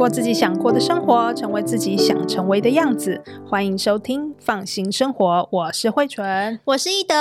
过自己想过的生活，成为自己想成为的样子。欢迎收听《放心生活》，我是慧纯，我是易德。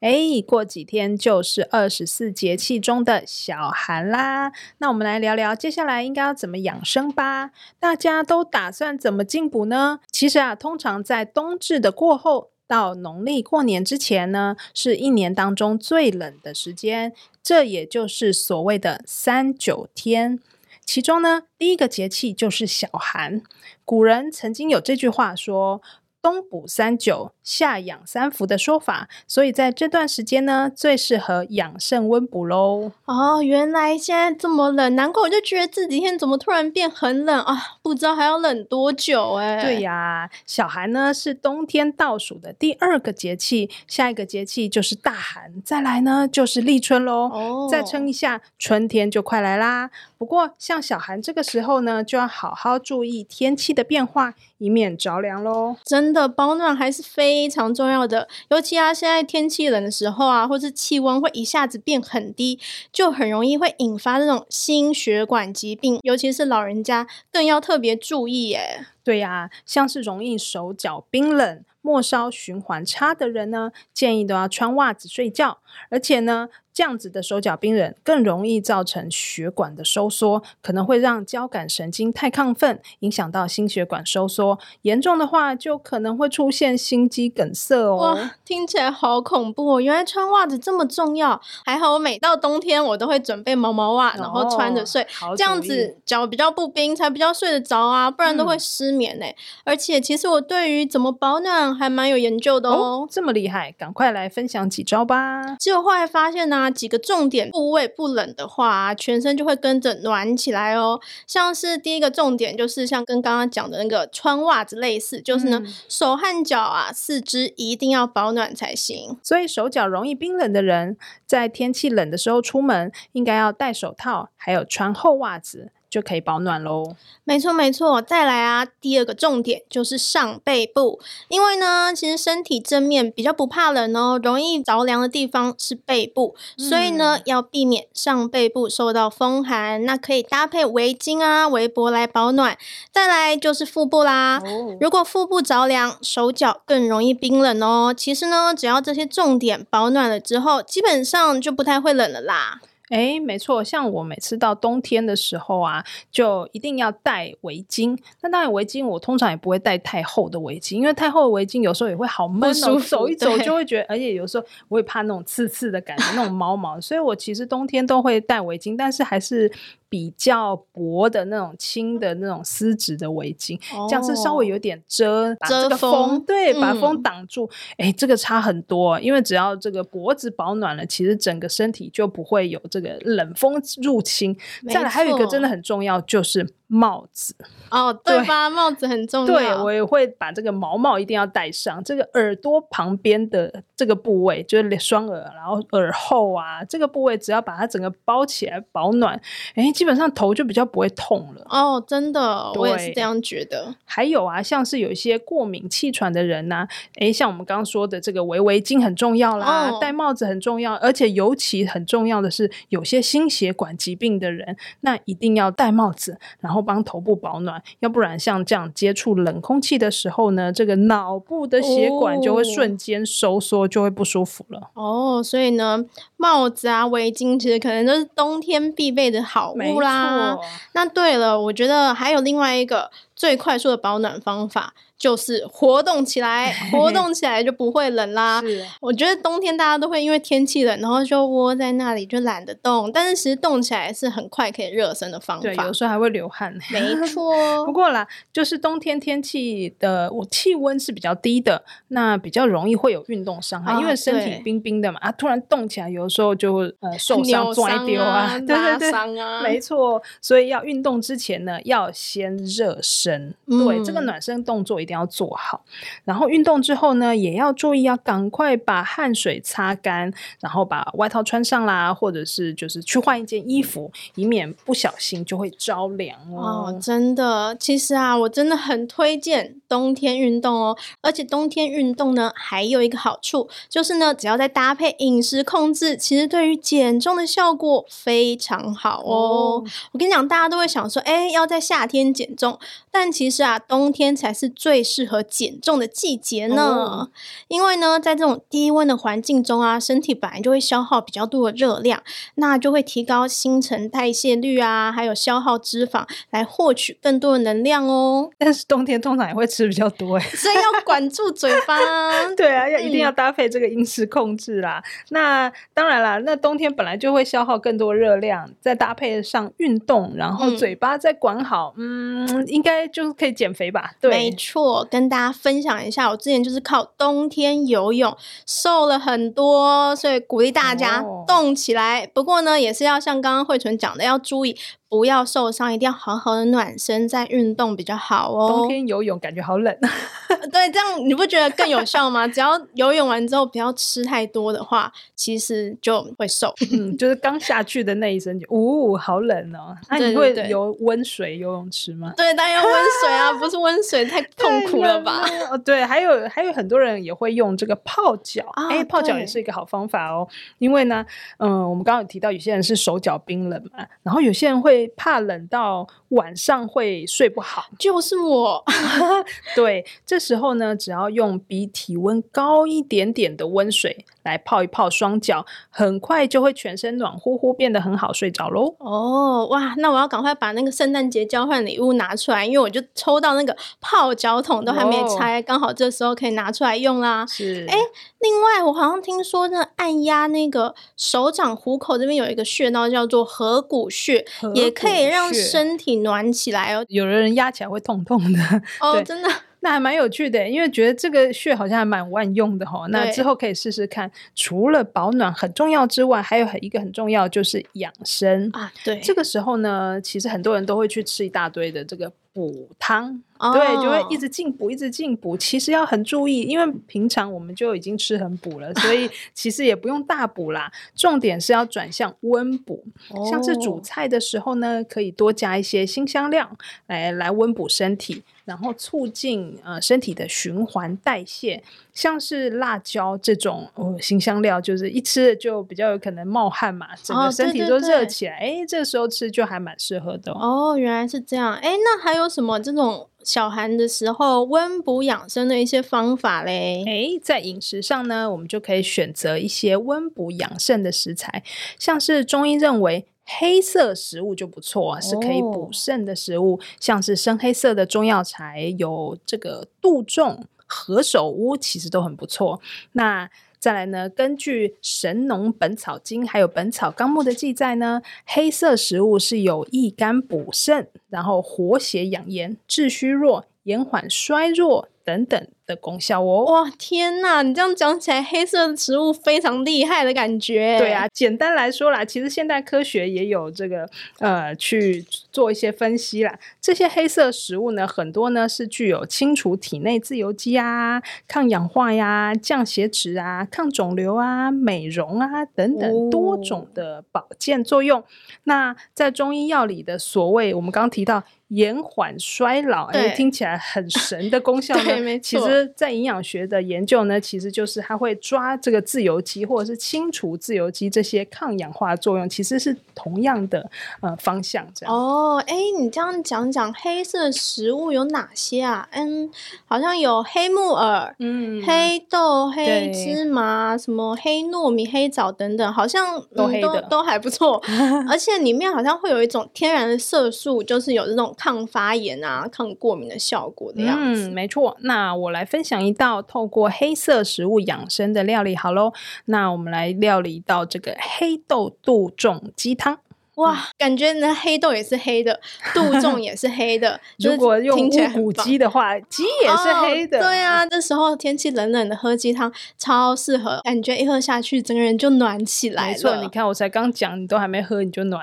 哎，过几天就是二十四节气中的小寒啦。那我们来聊聊接下来应该要怎么养生吧？大家都打算怎么进补呢？其实啊，通常在冬至的过后到农历过年之前呢，是一年当中最冷的时间，这也就是所谓的三九天。其中呢，第一个节气就是小寒。古人曾经有这句话说：“冬补三九。”夏养三伏的说法，所以在这段时间呢，最适合养肾温补喽。哦，原来现在这么冷，难怪我就觉得这几天怎么突然变很冷啊？不知道还要冷多久哎。对呀，小寒呢是冬天倒数的第二个节气，下一个节气就是大寒，再来呢就是立春喽。哦，再撑一下，春天就快来啦。不过像小寒这个时候呢，就要好好注意天气的变化，以免着凉喽。真的，保暖还是非。非常重要的，尤其啊，现在天气冷的时候啊，或是气温会一下子变很低，就很容易会引发这种心血管疾病，尤其是老人家更要特别注意耶。对呀、啊，像是容易手脚冰冷、末梢循环差的人呢，建议都要穿袜子睡觉，而且呢。这样子的手脚冰冷，更容易造成血管的收缩，可能会让交感神经太亢奋，影响到心血管收缩。严重的话，就可能会出现心肌梗塞哦。哇，听起来好恐怖哦！原来穿袜子这么重要。还好我每到冬天，我都会准备毛毛袜，然后穿着睡，哦、这样子脚比较不冰，才比较睡得着啊。不然都会失眠呢。嗯、而且，其实我对于怎么保暖还蛮有研究的哦。哦这么厉害，赶快来分享几招吧。结果后来发现呢、啊。几个重点部位不冷的话，全身就会跟着暖起来哦。像是第一个重点，就是像跟刚刚讲的那个穿袜子类似，就是呢，手和脚啊，四肢一定要保暖才行。所以手脚容易冰冷的人，在天气冷的时候出门，应该要戴手套，还有穿厚袜子。就可以保暖喽。没错，没错。再来啊，第二个重点就是上背部，因为呢，其实身体正面比较不怕冷哦，容易着凉的地方是背部，嗯、所以呢，要避免上背部受到风寒。那可以搭配围巾啊、围脖来保暖。再来就是腹部啦，哦、如果腹部着凉，手脚更容易冰冷哦。其实呢，只要这些重点保暖了之后，基本上就不太会冷了啦。哎，没错，像我每次到冬天的时候啊，就一定要戴围巾。那当然，围巾我通常也不会戴太厚的围巾，因为太厚的围巾有时候也会好闷哦，走一走就会觉得，而且有时候我也怕那种刺刺的感觉，那种毛毛，所以我其实冬天都会戴围巾，但是还是。比较薄的那种轻的那种丝质的围巾，哦、这样是稍微有点遮遮风，风对，嗯、把风挡住。哎，这个差很多，因为只要这个脖子保暖了，其实整个身体就不会有这个冷风入侵。再来还有一个真的很重要，就是。帽子哦，对吧？对帽子很重要。对，我也会把这个毛帽一定要戴上。这个耳朵旁边的这个部位，就是双耳，然后耳后啊，这个部位只要把它整个包起来保暖，哎，基本上头就比较不会痛了。哦，真的，我也是这样觉得。还有啊，像是有一些过敏气喘的人呐、啊，哎，像我们刚刚说的这个围围巾很重要啦，哦、戴帽子很重要，而且尤其很重要的是，有些心血管疾病的人，那一定要戴帽子，然后。帮头部保暖，要不然像这样接触冷空气的时候呢，这个脑部的血管就会瞬间收缩，就会不舒服了。哦，所以呢，帽子啊、围巾其实可能都是冬天必备的好物啦。那对了，我觉得还有另外一个最快速的保暖方法。就是活动起来，活动起来就不会冷啦。是，我觉得冬天大家都会因为天气冷，然后就窝在那里就懒得动。但是其实动起来是很快可以热身的方法。对，有时候还会流汗。没错。不过啦，就是冬天天气的，我气温是比较低的，那比较容易会有运动伤害，哦、因为身体冰冰的嘛，啊，突然动起来，有时候就会呃受伤、摔丢啊，对对对，啊、没错。所以要运动之前呢，要先热身。对，这个暖身动作一定要做好。然后运动之后呢，也要注意要赶快把汗水擦干，然后把外套穿上啦，或者是就是去换一件衣服，以免不小心就会着凉哦。哦，真的，其实啊，我真的很推荐冬天运动哦。而且冬天运动呢，还有一个好处就是呢，只要再搭配饮食控制，其实对于减重的效果非常好哦。哦我跟你讲，大家都会想说，哎，要在夏天减重，但其实啊，冬天才是最适合减重的季节呢。哦、因为呢，在这种低温的环境中啊，身体本来就会消耗比较多的热量，那就会提高新陈代谢率啊，还有消耗脂肪来获取更多的能量哦。但是冬天通常也会吃比较多，所以要管住嘴巴。对啊，要一定要搭配这个饮食控制啦。嗯、那当然啦，那冬天本来就会消耗更多热量，再搭配上运动，然后嘴巴再管好，嗯，嗯，应该就是可以减肥吧？对，没错。跟大家分享一下，我之前就是靠冬天游泳瘦了很多，所以鼓励大家动起来。哦、不过呢，也是要像刚刚慧纯讲的，要注意。不要受伤，一定要好好的暖身再运动比较好哦。冬天游泳感觉好冷，对，这样你不觉得更有效吗？只要游泳完之后不要吃太多的话，其实就会瘦。嗯，就是刚下去的那一声就，呜、哦，好冷哦。那你会游温水游泳池吗？对，当然要温水啊，不是温水太痛苦了吧？哦，对，还有还有很多人也会用这个泡脚，哎、哦，泡脚也是一个好方法哦。因为呢，嗯，我们刚刚有提到有些人是手脚冰冷嘛，然后有些人会。怕冷到晚上会睡不好，就是我。对，这时候呢，只要用比体温高一点点的温水来泡一泡双脚，很快就会全身暖乎乎，变得很好睡着喽。哦，哇，那我要赶快把那个圣诞节交换礼物拿出来，因为我就抽到那个泡脚桶都还没拆，刚、哦、好这时候可以拿出来用啦。是，哎，另外我好像听说，那按压那个手掌虎口这边有一个穴道叫做合谷穴，也。也可以让身体暖起来哦。有的人压起来会痛痛的哦，真的，那还蛮有趣的，因为觉得这个穴好像还蛮万用的哈。那之后可以试试看。除了保暖很重要之外，还有很一个很重要就是养生啊。对，这个时候呢，其实很多人都会去吃一大堆的这个。补汤，对，就会一直进补，一直进补。其实要很注意，因为平常我们就已经吃很补了，所以其实也不用大补啦。重点是要转向温补，像是煮菜的时候呢，可以多加一些辛香料来来温补身体。然后促进呃身体的循环代谢，像是辣椒这种哦辛香料，就是一吃就比较有可能冒汗嘛，整个身体都热起来，哎、哦，这个时候吃就还蛮适合的哦。哦，原来是这样，哎，那还有什么这种小寒的时候温补养生的一些方法嘞？哎，在饮食上呢，我们就可以选择一些温补养肾的食材，像是中医认为。黑色食物就不错啊，是可以补肾的食物，哦、像是深黑色的中药材，有这个杜仲、何首乌，其实都很不错。那再来呢，根据《神农本草经》还有《本草纲目》的记载呢，黑色食物是有益肝补肾，然后活血养颜、治虚弱、延缓衰弱等等的功效哦！哇，天哪！你这样讲起来，黑色的食物非常厉害的感觉。对啊，简单来说啦，其实现代科学也有这个呃去做一些分析啦。这些黑色食物呢，很多呢是具有清除体内自由基啊、抗氧化呀、降血脂啊、抗肿瘤啊、美容啊等等多种的保健作用。哦、那在中医药里的所谓，我们刚刚提到延缓衰老，哎，听起来很神的功效呢。对，其实。在营养学的研究呢，其实就是它会抓这个自由基，或者是清除自由基这些抗氧化作用，其实是同样的呃方向这样。哦，哎，你这样讲讲黑色食物有哪些啊？嗯，好像有黑木耳、嗯，黑豆、黑芝麻、什么黑糯米、黑枣等等，好像都，都还不错。而且里面好像会有一种天然的色素，就是有这种抗发炎啊、抗过敏的效果的样子。嗯，没错。那我来。分享一道透过黑色食物养生的料理，好喽。那我们来料理一道这个黑豆杜仲鸡汤。哇，感觉那黑豆也是黑的，杜仲 也是黑的。如果用乌骨鸡的话，鸡也是黑的。哦、对啊，这时候天气冷冷的，喝鸡汤超适合。感觉一喝下去，整个人就暖起来了。没错，你看我才刚讲，你都还没喝，你就暖。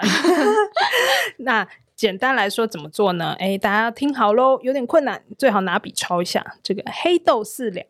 那。简单来说怎么做呢？哎，大家要听好喽，有点困难，最好拿笔抄一下。这个黑豆四两，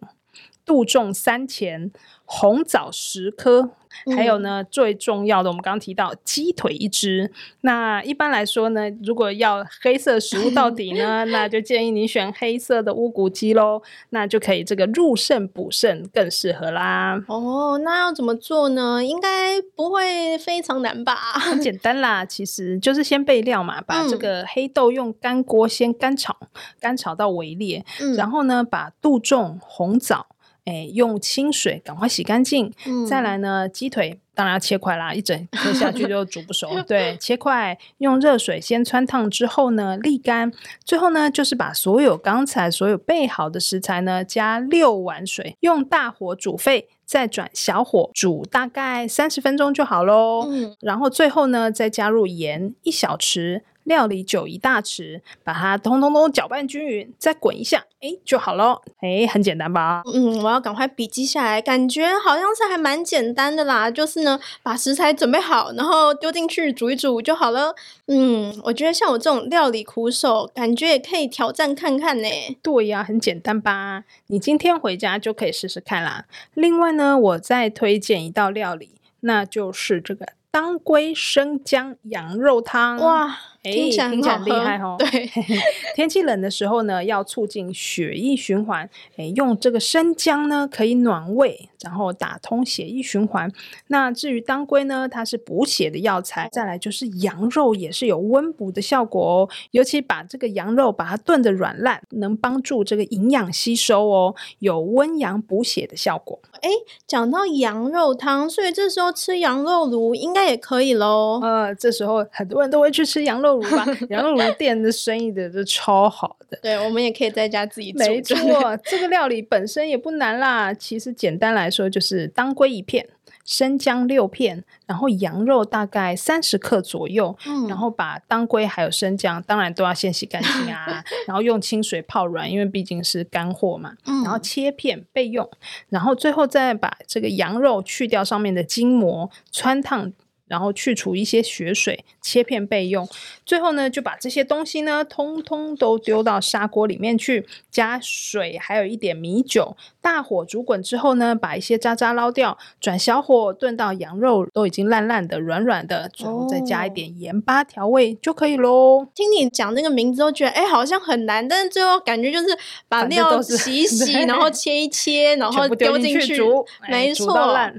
杜仲三钱，红枣十颗。还有呢，最重要的，我们刚刚提到鸡腿一只。那一般来说呢，如果要黑色食物到底呢，那就建议你选黑色的乌骨鸡喽，那就可以这个入肾补肾更适合啦。哦，那要怎么做呢？应该不会非常难吧？很简单啦，其实就是先备料嘛，把这个黑豆用干锅先干炒，干炒到微裂，嗯、然后呢，把杜仲、红枣。哎，用清水赶快洗干净。嗯、再来呢，鸡腿当然要切块啦，一整颗下去就煮不熟。对，切块，用热水先汆烫之后呢，沥干。最后呢，就是把所有刚才所有备好的食材呢，加六碗水，用大火煮沸，再转小火煮大概三十分钟就好喽。嗯、然后最后呢，再加入盐一小匙。料理酒一大匙，把它通通都搅拌均匀，再滚一下，哎，就好了。哎，很简单吧？嗯，我要赶快笔记下来，感觉好像是还蛮简单的啦。就是呢，把食材准备好，然后丢进去煮一煮就好了。嗯，我觉得像我这种料理苦手，感觉也可以挑战看看呢。对呀，很简单吧？你今天回家就可以试试看啦。另外呢，我再推荐一道料理，那就是这个当归生姜羊肉汤。哇！听起来很厉害哦。对，天气冷的时候呢，要促进血液循环，哎，用这个生姜呢可以暖胃，然后打通血液循环。那至于当归呢，它是补血的药材。再来就是羊肉也是有温补的效果哦，尤其把这个羊肉把它炖的软烂，能帮助这个营养吸收哦，有温阳补血的效果。哎，讲到羊肉汤，所以这时候吃羊肉炉应该也可以喽。呃，这时候很多人都会去吃羊肉。羊肉炉店的生意的都超好的，对，我们也可以在家自己做。没错，这个料理本身也不难啦。其实简单来说，就是当归一片，生姜六片，然后羊肉大概三十克左右。嗯，然后把当归还有生姜，当然都要先洗干净啊，然后用清水泡软，因为毕竟是干货嘛。嗯，然后切片备用，然后最后再把这个羊肉去掉上面的筋膜，穿烫。然后去除一些血水，切片备用。最后呢，就把这些东西呢，通通都丢到砂锅里面去，加水，还有一点米酒，大火煮滚之后呢，把一些渣渣捞掉，转小火炖到羊肉都已经烂烂的、软软的，最后再加一点盐巴调味就可以喽。听你讲那个名字都觉得，哎，好像很难，但是最后感觉就是把料洗一 洗，然后切一切，然后丢进去煮，没错。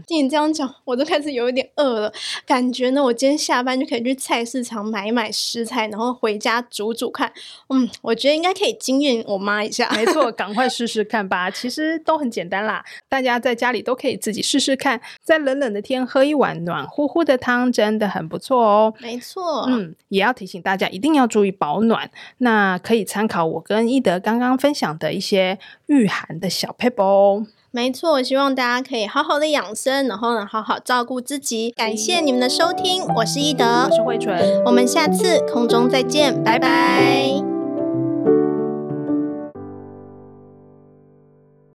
听你这样讲，我都开始有一点饿了。感觉呢，我今天下班就可以去菜市场买一买食材，然后回家煮煮看。嗯，我觉得应该可以惊艳我妈一下。没错，赶快试试看吧。其实都很简单啦，大家在家里都可以自己试试看。在冷冷的天喝一碗暖乎乎的汤，真的很不错哦。没错，嗯，也要提醒大家一定要注意保暖。那可以参考我跟懿德刚刚分享的一些御寒的小撇步哦。没错，我希望大家可以好好的养生，然后呢，好好照顾自己。感谢你们的收听，我是懿德，我是慧纯，我们下次空中再见，拜拜。